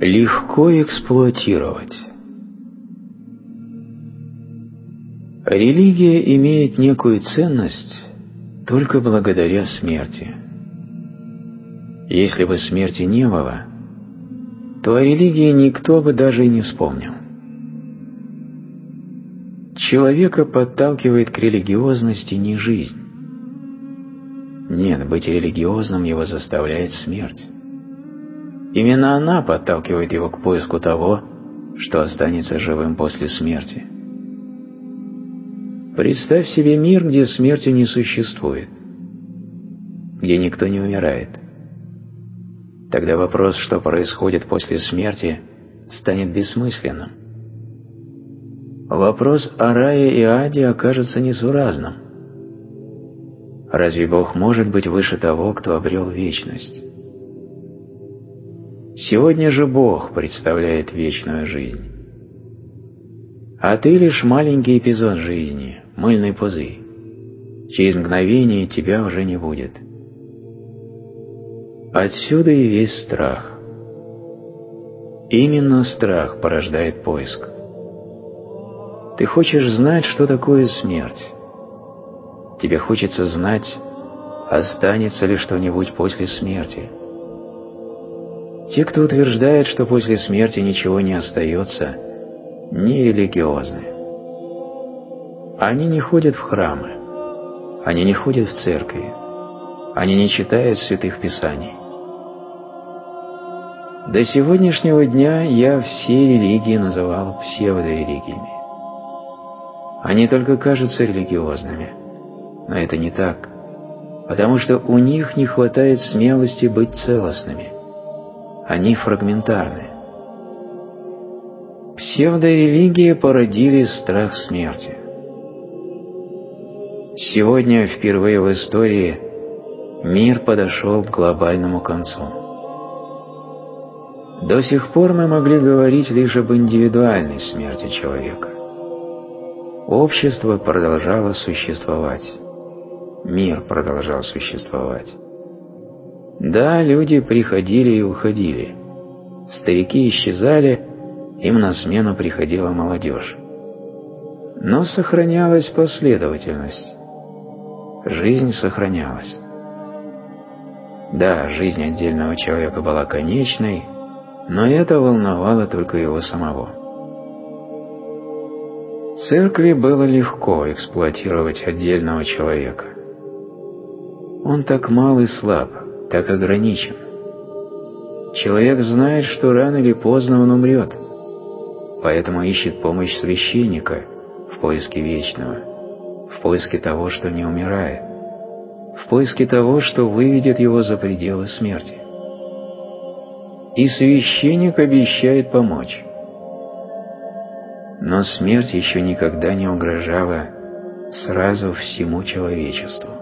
Легко эксплуатировать. Религия имеет некую ценность только благодаря смерти. Если бы смерти не было, то о религии никто бы даже и не вспомнил. Человека подталкивает к религиозности не жизнь. Нет, быть религиозным его заставляет смерть. Именно она подталкивает его к поиску того, что останется живым после смерти. Представь себе мир, где смерти не существует, где никто не умирает. Тогда вопрос, что происходит после смерти, станет бессмысленным. Вопрос о рае и аде окажется несуразным. Разве Бог может быть выше того, кто обрел вечность? Сегодня же Бог представляет вечную жизнь. А ты лишь маленький эпизод жизни, мыльный пузырь. Через мгновение тебя уже не будет. Отсюда и весь страх. Именно страх порождает поиск. Ты хочешь знать, что такое смерть. Тебе хочется знать, останется ли что-нибудь после смерти. Те, кто утверждает, что после смерти ничего не остается, не религиозны. Они не ходят в храмы, они не ходят в церкви, они не читают святых писаний. До сегодняшнего дня я все религии называл псевдорелигиями. Они только кажутся религиозными, но это не так, потому что у них не хватает смелости быть целостными – они фрагментарны. Псевдорелигии породили страх смерти. Сегодня впервые в истории мир подошел к глобальному концу. До сих пор мы могли говорить лишь об индивидуальной смерти человека. Общество продолжало существовать. Мир продолжал существовать. Да, люди приходили и уходили. Старики исчезали, им на смену приходила молодежь. Но сохранялась последовательность. Жизнь сохранялась. Да, жизнь отдельного человека была конечной, но это волновало только его самого. Церкви было легко эксплуатировать отдельного человека. Он так мал и слаб, так ограничен. Человек знает, что рано или поздно он умрет, поэтому ищет помощь священника в поиске вечного, в поиске того, что не умирает, в поиске того, что выведет его за пределы смерти. И священник обещает помочь. Но смерть еще никогда не угрожала сразу всему человечеству.